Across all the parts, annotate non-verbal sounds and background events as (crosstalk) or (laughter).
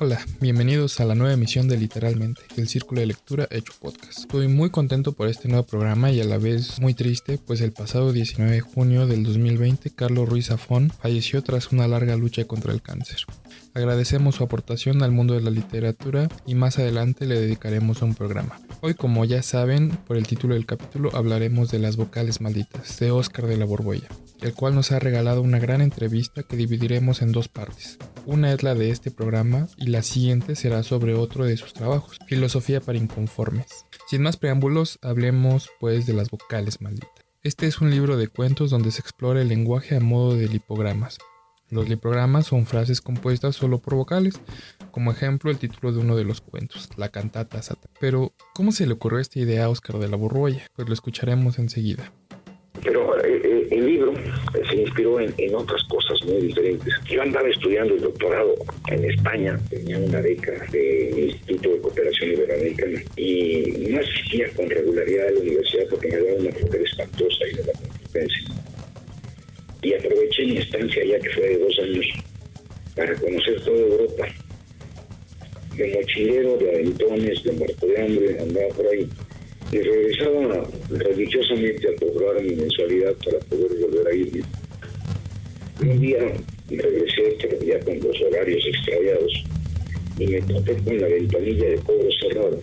Hola, bienvenidos a la nueva emisión de Literalmente, el círculo de lectura hecho podcast. Estoy muy contento por este nuevo programa y a la vez muy triste, pues el pasado 19 de junio del 2020 Carlos Ruiz Zafón falleció tras una larga lucha contra el cáncer. Agradecemos su aportación al mundo de la literatura y más adelante le dedicaremos un programa. Hoy, como ya saben, por el título del capítulo hablaremos de las vocales malditas de Oscar de la Borbolla, el cual nos ha regalado una gran entrevista que dividiremos en dos partes. Una es la de este programa y la siguiente será sobre otro de sus trabajos, Filosofía para Inconformes. Sin más preámbulos, hablemos pues de las vocales malditas. Este es un libro de cuentos donde se explora el lenguaje a modo de lipogramas. Los lipogramas son frases compuestas solo por vocales, como ejemplo el título de uno de los cuentos, La cantata Satan. Pero, ¿cómo se le ocurrió esta idea a Oscar de la Borroya? Pues lo escucharemos enseguida. Pero eh, eh, el libro se inspiró en, otras cosas muy diferentes. Yo andaba estudiando el doctorado en España, tenía una beca del Instituto de Cooperación Iberoamericana y no asistía con regularidad a la universidad porque me daba una mujer espantosa y de la competencia. Y aproveché mi estancia ya que fue de dos años para conocer toda Europa. De mochilero, de aventones, de muerto de hambre, andaba por ahí y regresaba religiosamente a cobrar mi mensualidad para poder volver a irme. Un día regresé, pero ya con los horarios extraviados, y me topé con la ventanilla de cobro cerrada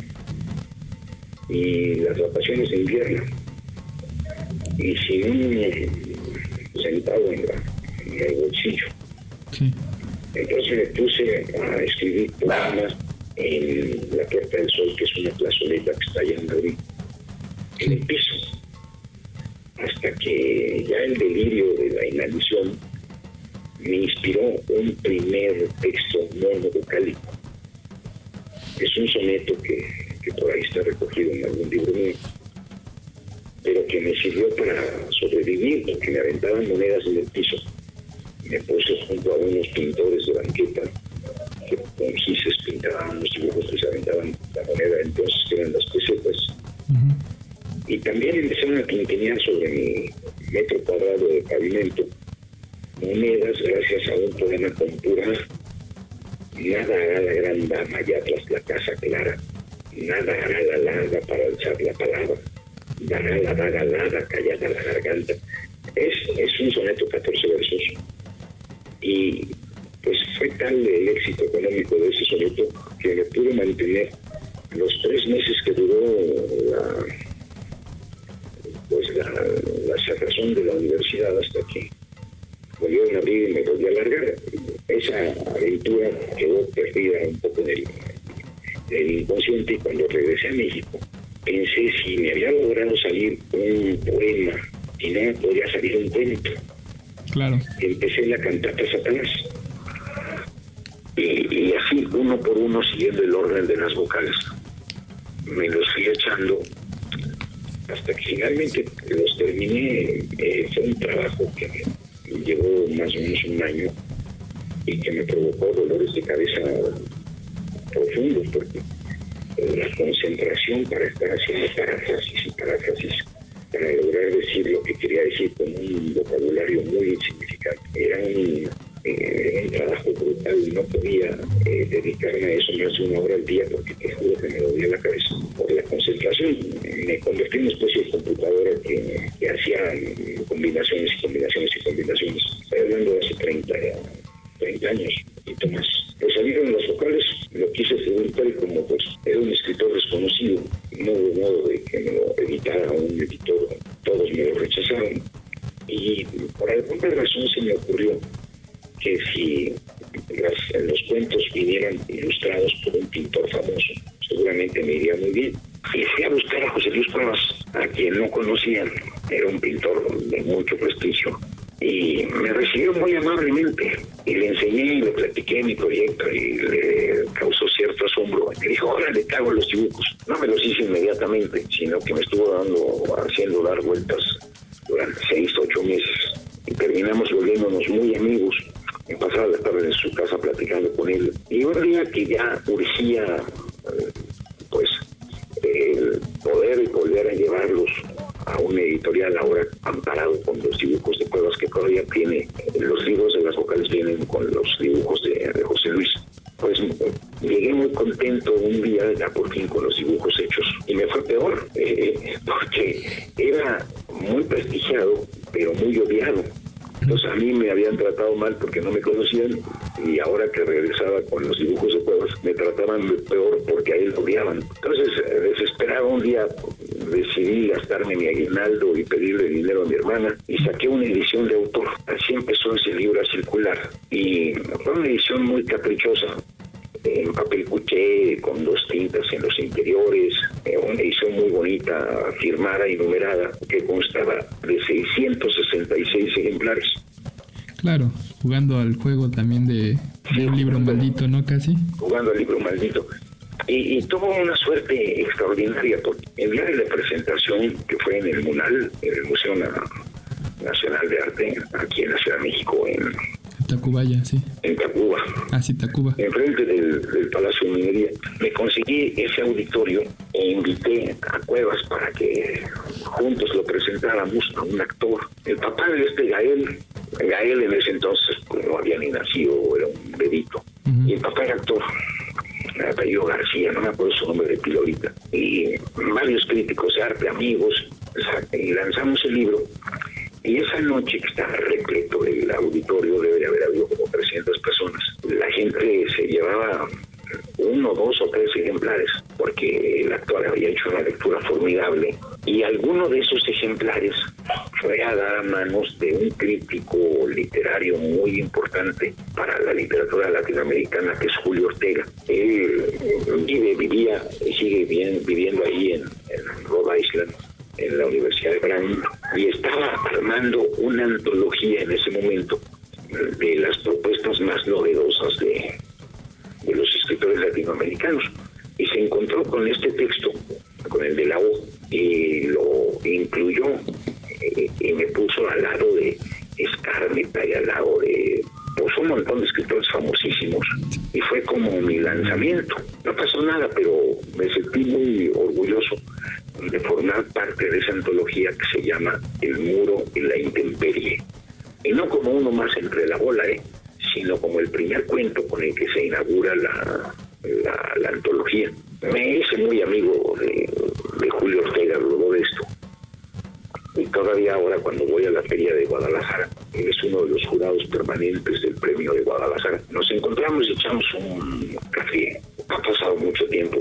y las vacaciones de invierno. Y sin un centavo en, el bolsillo. Entonces me puse a escribir poemas en la Puerta del Sol, que es una plazoleta que está allá en Madrid en el piso, hasta que ya el delirio de la inanición me inspiró un primer texto vocálico. Es un soneto que, que por ahí está recogido en algún libro mío, pero que me sirvió para sobrevivir porque me aventaban monedas en el piso. Me puse junto a unos pintores de banqueta que con gises pintaban unos dibujos que se aventaban la moneda entonces que eran las pesetas y también empezaron a quinquenear sobre mi metro cuadrado de pavimento. Monedas gracias a un poema con pura nada hará la gran dama ya tras la casa clara, nada hará la larga para alzar la palabra, dará la daga alada callada la garganta. Es, es un soneto 14 versos. Y pues fue tal el éxito económico de ese soneto que me pude mantener los tres meses que duró la pues la, la cerrazón de la universidad hasta que volvió a abrir y me volví a largar. Esa aventura quedó perdida un poco en el, inconsciente y cuando regresé a México pensé si me había logrado salir un poema y no me podría salir un cuento. Claro. Empecé la cantata Satanás. Y, y así, uno por uno, siguiendo el orden de las vocales, me los fui echando hasta que finalmente los terminé. Eh, fue un trabajo que me llevó más o menos un año y que me provocó dolores de cabeza profundos porque la concentración para estar haciendo paráfrasis y paráfrasis para lograr decir lo que quería decir con un vocabulario muy insignificante. Era un, eh, un trabajo brutal, no podía eh, dedicarme a eso más de una hora al día porque te juro que me dolía la cabeza por la concentración. Me convertí en una especie de computadora que, hacía combinaciones y combinaciones y combinaciones. Estoy hablando de hace 30, 30 años me pasaba la tarde en su casa platicando con él. Y un día que ya urgía, eh, pues, el poder volver a llevarlos a una editorial ahora amparado con los dibujos de cuevas que todavía tiene, los libros de las vocales vienen con los dibujos de, José Luis. pues llegué muy contento un día ya por fin con los dibujos hechos y me fue peor (laughs) eh, porque era muy prestigiado pero muy odiado entonces a mí me habían tratado mal porque no me conocían y ahora que regresaba con los dibujos de cuevas me trataban peor porque a él lo odiaban. Entonces desesperado un día decidí gastarme mi aguinaldo y pedirle dinero a mi hermana y saqué una edición de autor. Así empezó ese libro a circular y fue una edición muy caprichosa en papel cuché, con dos tintas en los interiores, eh, una edición muy bonita, firmada y numerada, que constaba de 666 ejemplares. Claro, jugando al juego también de, un libro maldito, ¿no? Casi. Jugando al libro maldito. Y, tuvo una suerte extraordinaria, porque el día de la presentación, que fue en el MUNAL, en el Museo Nacional de Arte, aquí en la Ciudad de México, en Tacubaya, sí. En Tacuba. Ah, sí, Tacuba. Enfrente del, del Palacio de Minería. Me conseguí ese auditorio e invité a Cuevas para que juntos lo presentáramos a un actor. El papá de este Gael, Gael en ese entonces pues, no había ni nacido, era un bebito. Y el papá era actor apellido García, no me acuerdo su nombre de pilorita, y varios críticos de arte, amigos, y lanzamos el libro y esa noche que estaba repleto el auditorio, debe haber habido como 300 personas, la gente se llevaba uno, dos o tres ejemplares, porque el actor había hecho una lectura formidable. Y alguno de esos ejemplares fue a dar a manos de un crítico literario muy importante para la literatura latinoamericana, que es Julio Ortega. Él vive, vivía, sigue viviendo ahí en, en Rhode Island en la Universidad de Brown y estaba armando una antología en ese momento de las propuestas más novedosas de, de los escritores latinoamericanos. Y se encontró con este texto, con el de la O, y lo incluyó eh, y me puso al lado de Escarneta y al lado de pues, un montón de escritores famosísimos. Y fue como mi lanzamiento. No pasó nada, pero me sentí muy orgulloso de formar parte de esa antología que se llama El muro y la intemperie. Y no como uno más entre la bola, ¿eh? sino como el primer cuento con el que se inaugura la, la, antología. Me hice muy amigo de, Julio Ortega luego de esto. Y todavía ahora cuando voy a la feria de Guadalajara, él es uno de los jurados permanentes del premio de Guadalajara, nos encontramos y echamos un café. Ha pasado mucho tiempo.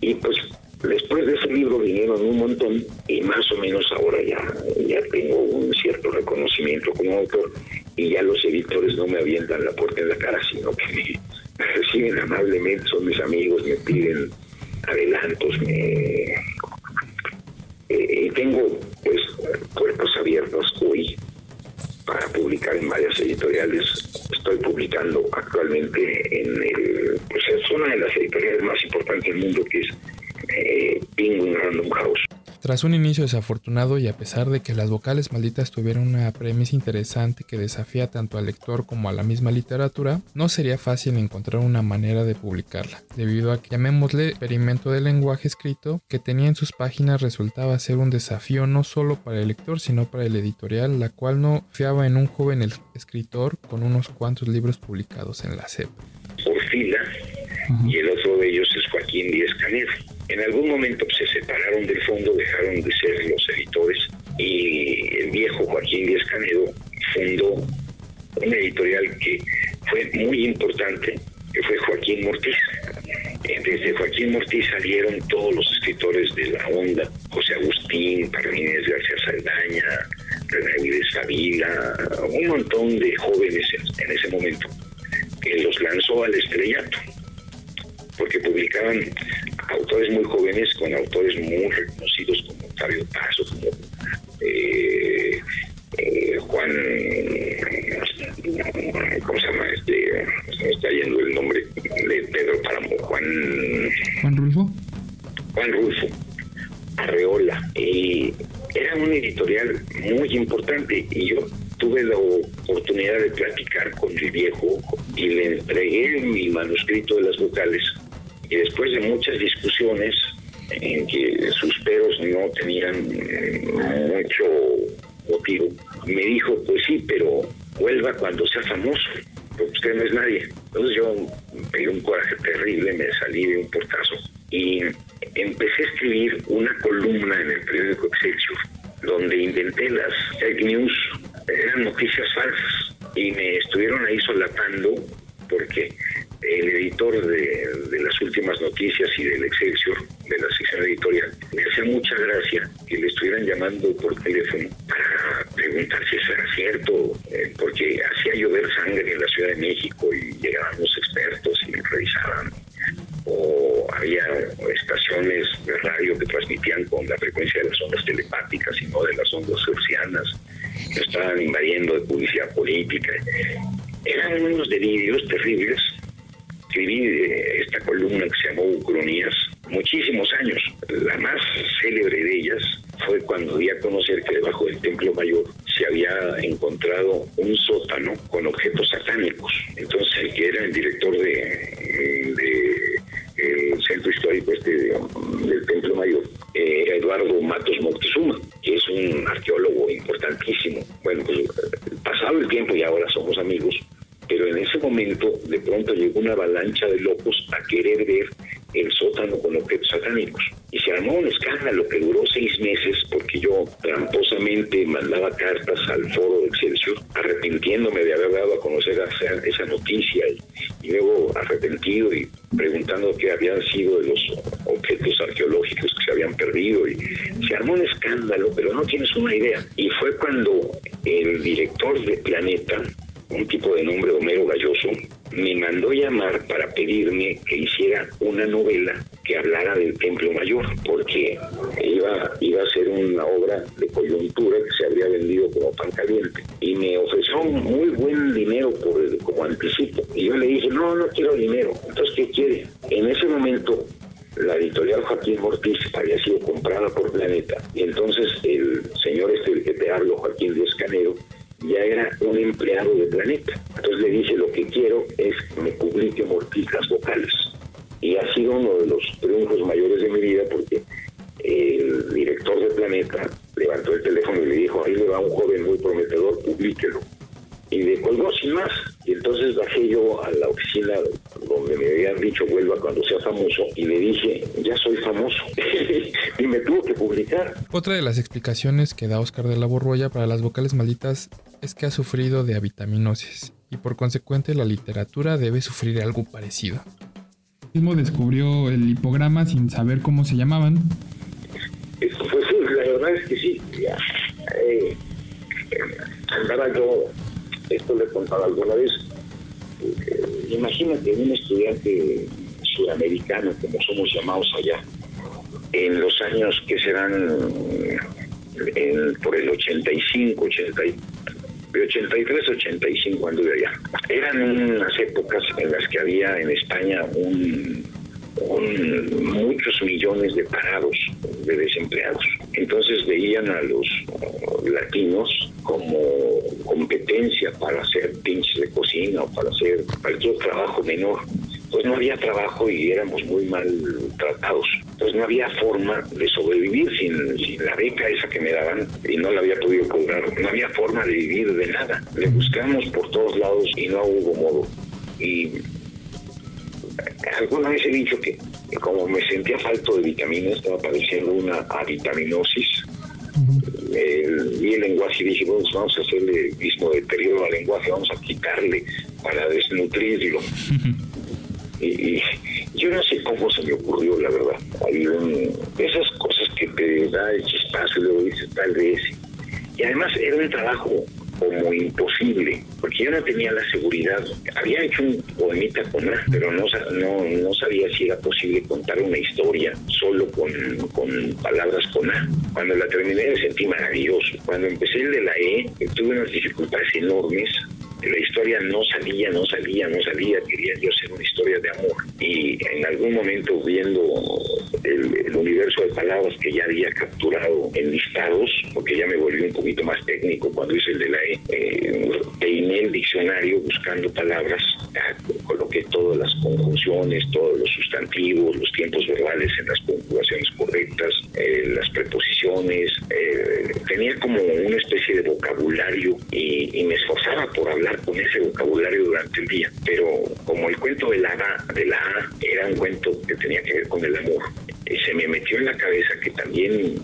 Y pues Después de ese libro vinieron un montón y más o menos ahora ya, ya tengo un cierto reconocimiento como autor y ya los editores no me avientan la puerta en la cara, sino que me (laughs) reciben amablemente, son mis amigos, me piden adelantos, me... Eh, y tengo pues puertas abiertas hoy para publicar en varias editoriales. Estoy publicando actualmente en el, pues es una de las editoriales más importantes del mundo que es eh, Random House. Tras un inicio desafortunado y a pesar de que las vocales malditas tuvieron una premisa interesante que desafía tanto al lector como a la misma literatura, no sería fácil encontrar una manera de publicarla, debido a que llamémosle experimento de lenguaje escrito que tenía en sus páginas resultaba ser un desafío no solo para el lector sino para el editorial, la cual no fiaba en un joven escritor con unos cuantos libros publicados en la SEP. Por fila, y el otro de ellos es Joaquín Díez Canedo en algún momento se separaron del fondo, dejaron de ser los editores y el viejo Joaquín Díaz Canedo fundó una editorial que fue muy importante, que fue Joaquín Mortiz. Desde Joaquín Mortiz salieron todos los escritores de la onda, José Agustín, Parmínez García Saldaña, René Savila, un montón de jóvenes en ese momento, que los lanzó al estrellato porque publicaban autores muy jóvenes con autores muy reconocidos como Octavio Paso, como eh, eh, Juan, ¿cómo se llama? Este, se me está yendo el nombre de Pedro Páramo, Juan. Juan Rulfo. Juan Rulfo, Arreola. Y era un editorial muy importante y yo tuve la oportunidad de platicar con el viejo y le entregué mi manuscrito de las vocales y después de muchas discusiones en que sus peros no tenían mucho motivo, me dijo, pues sí, pero vuelva cuando sea famoso, porque usted no es nadie. Entonces yo pegué un coraje terrible, me salí de un portazo y empecé a escribir una columna en el periódico Excelsior donde inventé las fake news, eran noticias falsas y me estuvieron ahí solapando porque el editor de, las últimas noticias y del Excelsior, de la sección editorial, me hacía mucha gracia que le estuvieran llamando por teléfono para preguntar si eso era cierto, eh, porque hacía llover sangre en la Ciudad de México y llegaban los expertos y revisaban o había estaciones de radio que transmitían con la frecuencia de las ondas telepáticas y no de las ondas hercianas, que estaban invadiendo de publicidad política. Eran unos delirios terribles. Escribí eh, esta columna que se llamó Ucronías muchísimos años. La más célebre de ellas fue cuando di a conocer que debajo del Templo Mayor se había encontrado un sótano con objetos satánicos. Entonces, el que era el director de, el centro histórico este del Templo Mayor, eh, Eduardo Matos Moctezuma, que es un arqueólogo importantísimo. Bueno, pues pasado el tiempo y ahora somos amigos, pero en ese momento de pronto llegó una avalancha de locos a querer ver el sótano con objetos satánicos. Y se armó un escándalo que duró seis meses porque yo tramposamente mandaba cartas al foro de Excelsior arrepintiéndome de haber dado a conocer esa, noticia y, luego arrepentido y preguntando qué habían sido de los objetos arqueológicos que se habían perdido y se armó un escándalo, pero no tienes una idea. Y fue cuando el director de Planeta, un tipo de nombre Homero Galloso, me mandó llamar para pedirme que hiciera una novela que hablara del Templo Mayor, porque iba, iba a ser una obra que se habría vendido como pan caliente. Y me ofreció muy buen dinero por como anticipo. Y yo le dije, no, no quiero dinero. Entonces, ¿qué quiere? En ese momento la editorial Joaquín Ortiz había sido comprada por Planeta y entonces el señor este del que te hablo, Joaquín Díaz Canero, ya era un empleado de Planeta. Entonces le dije, lo que quiero es que me publique Morticas Vocales. Y ha sido uno de los triunfos mayores de mi vida porque el director de Planeta levantó el teléfono y le dijo, ahí le va un joven muy prometedor, publíquelo y me colgó sin más. Y entonces bajé yo a la oficina donde me habían dicho vuelva cuando sea famoso y le dije, ya soy famoso. (laughs) y me tuvo que publicar. Otra de las explicaciones que da Oscar de la Borroya para las vocales malditas es que ha sufrido de avitaminosis y por consecuente la literatura debe sufrir algo parecido. Mismo descubrió el hipograma sin saber cómo se llamaban. Pues sí, la verdad es sí. Eh, andaba yo esto le he contado alguna vez. Eh, imagínate un estudiante sudamericano, como somos llamados allá, en los años que serán por el 85, 80, 83, 85 anduve allá. Eran unas épocas en las que había en España un muchos millones de parados, de desempleados. Entonces veían a los latinos como competencia para hacer pinches de cocina o para hacer cualquier trabajo menor. Pues no había trabajo y éramos muy mal tratados. Entonces no había forma de sobrevivir sin, sin la beca esa que me daban y no la había podido cobrar. No había forma de vivir de nada. Le buscamos por todos lados y no hubo modo. Y alguna vez he dicho que, como me sentía falto de vitaminas, estaba padeciendo una avitaminosis. vi el lenguaje y dije, pues vamos a hacerle mismo deterioro al lenguaje, vamos a quitarle para desnutrirlo. y, yo no sé cómo se me ocurrió, la verdad. Hay esas cosas que te da el chispazo y luego dices, tal vez. Y además era un trabajo como imposible, porque yo no tenía la seguridad. Había hecho un poemita con A, pero no, no, no sabía si era posible contar una historia solo con, con palabras con A. Cuando la terminé me sentí maravilloso. Cuando empecé el de la E, tuve unas dificultades enormes la historia no salía, no salía, no salía, quería yo hacer una historia de amor. Y en algún momento viendo el, universo de palabras que ya había capturado en listados, porque ya me volví un poquito más técnico cuando hice el de la E, eh, el diccionario buscando palabras, coloqué todas las conjunciones, todos los sustantivos, los tiempos verbales en las conjugaciones correctas, eh, las preposiciones, eh, tenía como una especie de vocabulario y, me esforzaba por hablar con ese vocabulario durante el día. Pero como el cuento de la, de la A era un cuento que tenía que ver con el amor, se me metió en la cabeza que también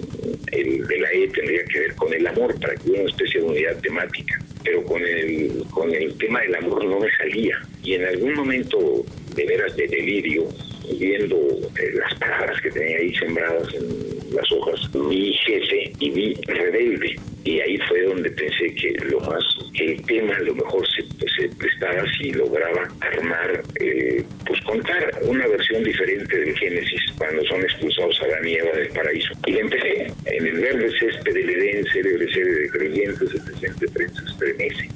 el de la E tendría que ver con el amor para que hubiera una especie de unidad temática. Pero con el, con el tema del amor no me salía. Y en algún momento de veras de delirio, viendo eh, las palabras que tenía ahí sembradas en las hojas, vi jefe y vi rebelde. Y ahí fue donde pensé que lo más, que el tema lo mejor se, se prestaba si lograba armar, eh, pues contar una versión diferente del Génesis cuando son expulsados a la nieva del paraíso. Y empecé en el verde césped del Edén, célebre de creyentes, el presente prensa estremece.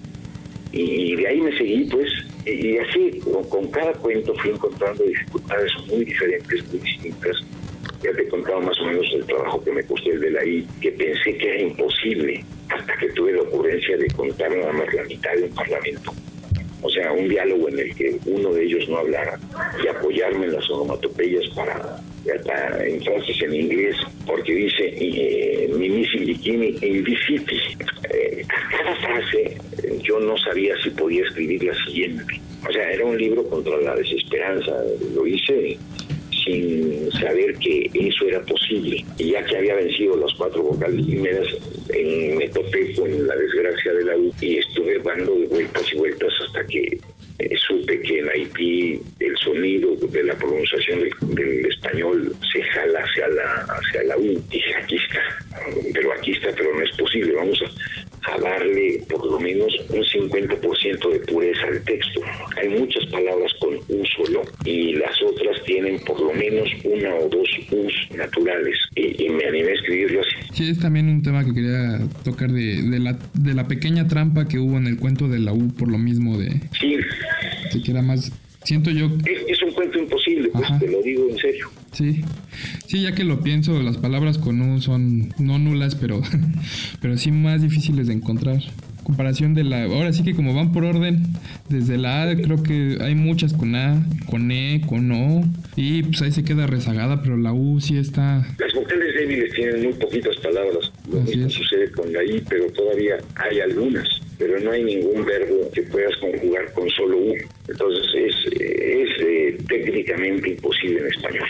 Y de ahí me seguí, pues, y así, con, cada cuento fui encontrando dificultades muy diferentes, muy distintas. Ya te he contado más o menos el trabajo que me costó el de la I, que pensé que era imposible, hasta que tuve la ocurrencia de contar nada más la mitad de un parlamento. O sea, un diálogo en el que uno de ellos no hablara y apoyarme en las onomatopeyas para, para en frases en inglés, porque dice eh, Mimi bikini in eh, cada frase yo no sabía si podía escribir la siguiente. O sea, era un libro contra la desesperanza. Lo hice sin saber que eso era posible. Y ya que había vencido las cuatro vocales húmedas, me topé con la desgracia de la U y estuve dando vueltas y vueltas hasta que eh, supe que en Haití el sonido de la pronunciación del, español se jala hacia la, hacia la U. Dije, aquí está, pero aquí está, pero no es posible. Vamos a, a darle por lo menos un 50% de pureza al texto. Hay muchas palabras con U solo y las otras tienen por lo menos una o dos U's naturales y, me animé a escribirlo así. Sí, es también un tema que quería tocar de, de, la, de la pequeña trampa que hubo en el cuento de la U por lo mismo de... Sí. que era más siento yo... Es, un cuento imposible, pues te lo digo en serio. Sí, sí, ya que lo pienso, las palabras con U son no nulas, pero, (laughs) pero sí más difíciles de encontrar. Comparación de la... Ahora sí que como van por orden, desde la A creo que hay muchas con A, con E, con O, y pues ahí se queda rezagada, pero la U sí está... Las vocales débiles tienen muy poquitas palabras, lo mismo sucede con la I, pero todavía hay algunas pero no hay ningún verbo que puedas conjugar con solo U. Entonces es, es técnicamente imposible en español.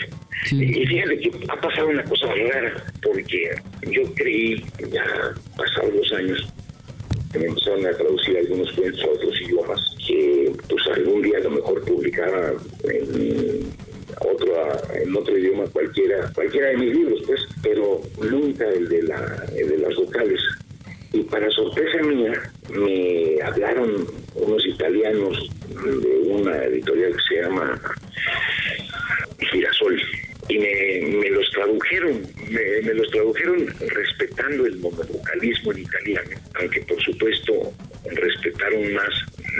Y fíjate que ha pasado una cosa rara, porque yo creí, ya pasados los años, que me empezaron a traducir algunos cuentos a otros idiomas, que pues algún día a lo mejor publicara en otro en otro idioma cualquiera cualquiera de mis libros pues pero nunca el de la el de las vocales y para sorpresa mía me hablaron unos italianos de una editorial que se llama Girasol y me, los tradujeron, me, los tradujeron respetando el monovocalismo en italiano, aunque por supuesto respetaron más,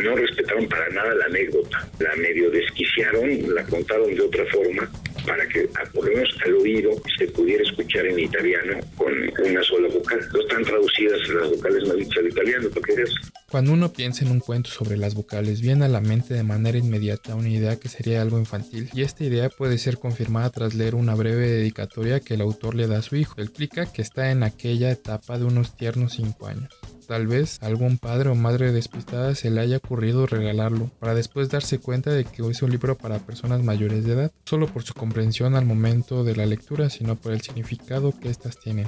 no respetaron para nada la anécdota, la medio desquiciaron, la contaron de otra forma para que por lo menos al oído se pudiera escuchar en italiano con una sola vocal. No están traducidas las vocales no dichas al italiano, porque es cuando uno piensa en un cuento sobre las vocales, viene a la mente de manera inmediata una idea que sería algo infantil, y esta idea puede ser confirmada tras leer una breve dedicatoria que el autor le da a su hijo. Explica que está en aquella etapa de unos tiernos 5 años. Tal vez algún padre o madre despistada se le haya ocurrido regalarlo, para después darse cuenta de que es un libro para personas mayores de edad, solo por su comprensión al momento de la lectura, sino por el significado que éstas tienen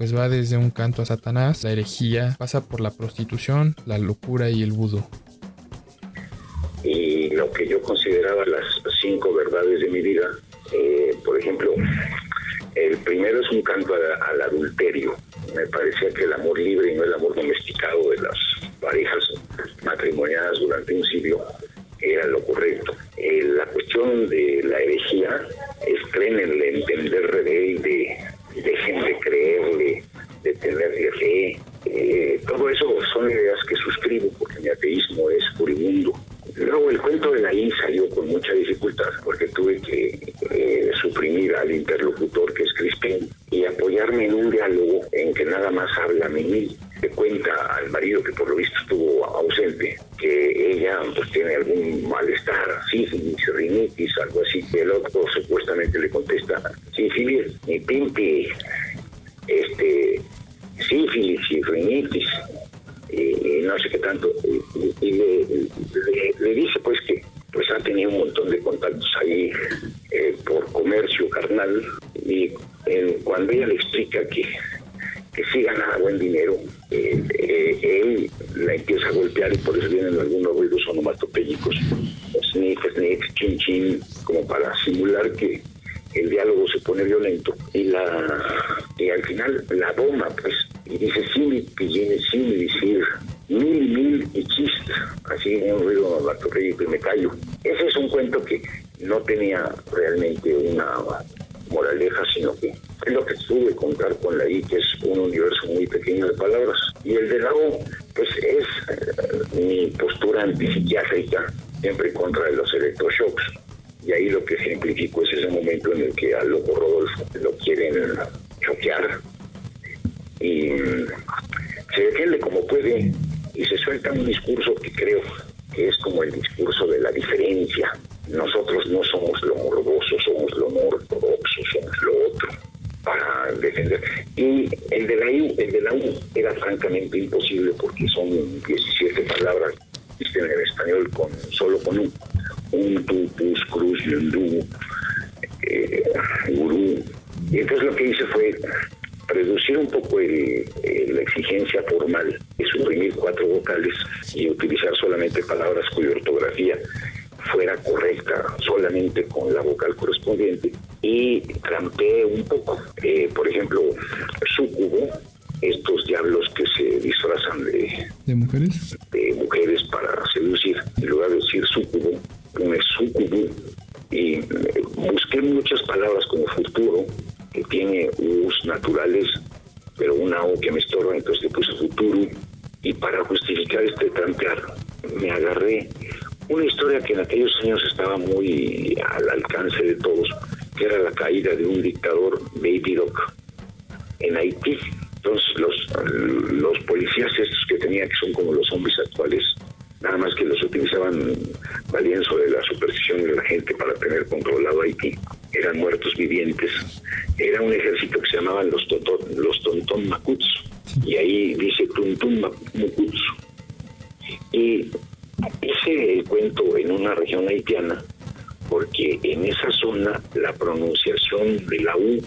pues va desde un canto a Satanás, la herejía, pasa por la prostitución, la locura y el vudú. Y lo que yo consideraba las cinco verdades de mi vida, eh, por ejemplo, el primero es un canto al, adulterio. Me parecía que el amor libre y no el amor domesticado de las parejas matrimoniadas durante un siglo era lo correcto. Eh, la cuestión de la herejía es creen en el entender rebelde dejen de creerle, de fe. Eh, todo eso son ideas que suscribo porque mi ateísmo es furibundo. Luego el cuento de I salió con mucha dificultad porque tuve que eh, suprimir al interlocutor que es Crispin y apoyarme en un diálogo en que nada más habla Mimi. Le cuenta al marido que por lo visto estuvo ausente que ella pues tiene algún malestar, sífilis, rinitis, algo así. El otro supuestamente le contesta, sífilis, mi pimpi, este, rinitis, y, no sé qué tanto. Y, le, dice pues que pues ha tenido un montón de contactos ahí eh, por comercio carnal. Y cuando ella le explica que, que sí gana buen dinero, eh, eh, él la empieza a golpear y por eso vienen algunos ruidos onomatopéyicos, sniff, sniff, chin chin, como para simular que el diálogo se pone violento. Y la y al final la doma pues y dice sí viene sin decir mil mil y chist así un ruido onomatopéyico y me callo ese es un cuento que no tenía realmente una moraleja sino que es lo que tuve contar con la I, que es un universo muy pequeño de palabras. Y el de la U, pues es eh, mi postura antipsiquiátrica, siempre en contra de los electroshocks. Y ahí lo que simplifico es ese momento en el que al loco Rodolfo lo quieren choquear y mm, se defiende como puede y se suelta un discurso que creo que es como el discurso de la diferencia. Nosotros no somos lo morboso, somos lo no ortodoxo, somos lo otro para defender. Y el de la U, el de la U era francamente imposible porque son 17 palabras en español con solo con un un tupus, cruz, yundú, eh, gurú. Y entonces lo que hice fue reducir un poco la exigencia formal, de suprimir cuatro vocales y utilizar solamente palabras cuya ortografía fuera correcta solamente con la vocal correspondiente. Y trampeé un poco. Eh, por ejemplo, sucubo, estos diablos que se disfrazan de, ¿De mujeres de mujeres para seducir, en lugar de decir sucubo, pone sucubo y eh, busqué muchas palabras como futuro que tiene U's naturales pero una O que me estorba entonces le puse futuro y para justificar este trampear me agarré una historia que en aquellos años estaba muy al alcance de todos, que era la caída de un dictador, Baby Doc, en Haití. Entonces los, los policías estos que tenía, que son como los zombies actuales, nada más que los utilizaban valían sobre la superstición de la gente para tener controlado Haití, eran muertos vivientes. Era un ejército que se llamaban los, los Tontón Macuts, y ahí dice Tuntun Macuts. Y Hice el cuento en una región haitiana porque en esa zona la pronunciación de la U,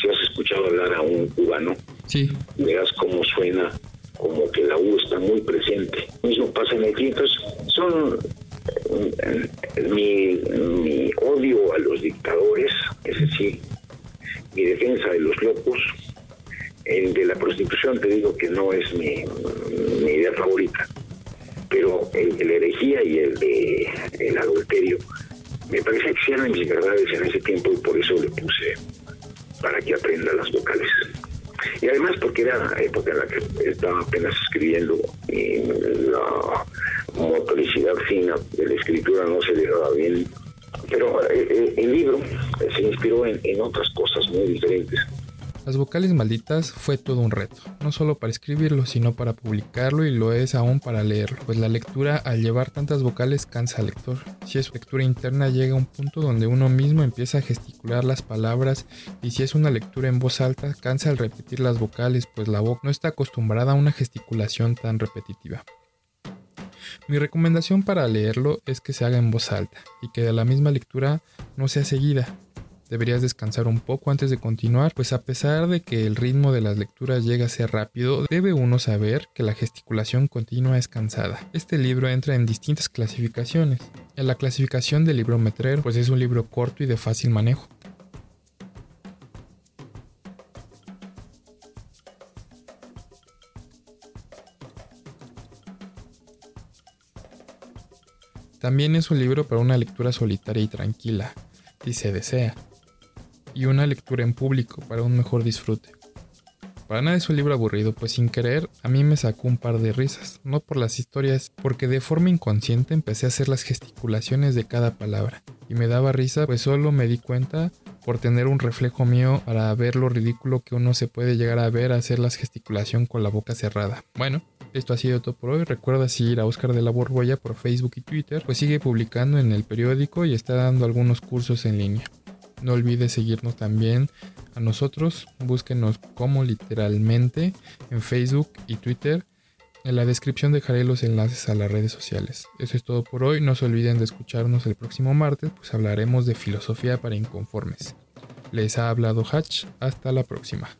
si has escuchado hablar a un cubano, sí. veas cómo suena como que la U está muy presente. Lo mismo pasa en entonces son eh, mi, odio a los dictadores, es decir, mi defensa de los locos, el de la prostitución te digo que no es mi, mi idea favorita pero el de la herejía y el de el adulterio me parece que eran mis verdades en ese tiempo y por eso le puse para que aprenda las vocales. Y además porque era la época en la que estaba apenas escribiendo y la motoricidad fina de la escritura no se le bien. Pero eh, eh, el, libro se inspiró en otras cosas muy diferentes. Las vocales malditas fue todo un reto, no solo para escribirlo, sino para publicarlo y lo es aún para leerlo, pues la lectura al llevar tantas vocales cansa al lector. Si es lectura interna llega a un punto donde uno mismo empieza a gesticular las palabras y si es una lectura en voz alta cansa al repetir las vocales, pues la voz no está acostumbrada a una gesticulación tan repetitiva. Mi recomendación para leerlo es que se haga en voz alta y que la misma lectura no sea seguida, Deberías descansar un poco antes de continuar, pues a pesar de que el ritmo de las lecturas llega a ser rápido, debe uno saber que la gesticulación continua es cansada. Este libro entra en distintas clasificaciones. En la clasificación del libro metrero, pues es un libro corto y de fácil manejo. También es un libro para una lectura solitaria y tranquila, si se desea y una lectura en público para un mejor disfrute. Para nada es un libro aburrido, pues sin querer a mí me sacó un par de risas, no por las historias, porque de forma inconsciente empecé a hacer las gesticulaciones de cada palabra, y me daba risa, pues solo me di cuenta por tener un reflejo mío para ver lo ridículo que uno se puede llegar a ver hacer la gesticulación con la boca cerrada. Bueno, esto ha sido todo por hoy. Recuerda seguir a Oscar de la Borbolla por Facebook y Twitter, pues sigue publicando en el periódico y está dando algunos cursos en línea. No olvides seguirnos también a nosotros. Búsquenos como literalmente en Facebook y Twitter. En la descripción dejaré los enlaces a las redes sociales. Eso es todo por hoy. No se olviden de escucharnos el próximo martes, pues hablaremos de filosofía para inconformes. Les ha hablado Hatch. Hasta la próxima.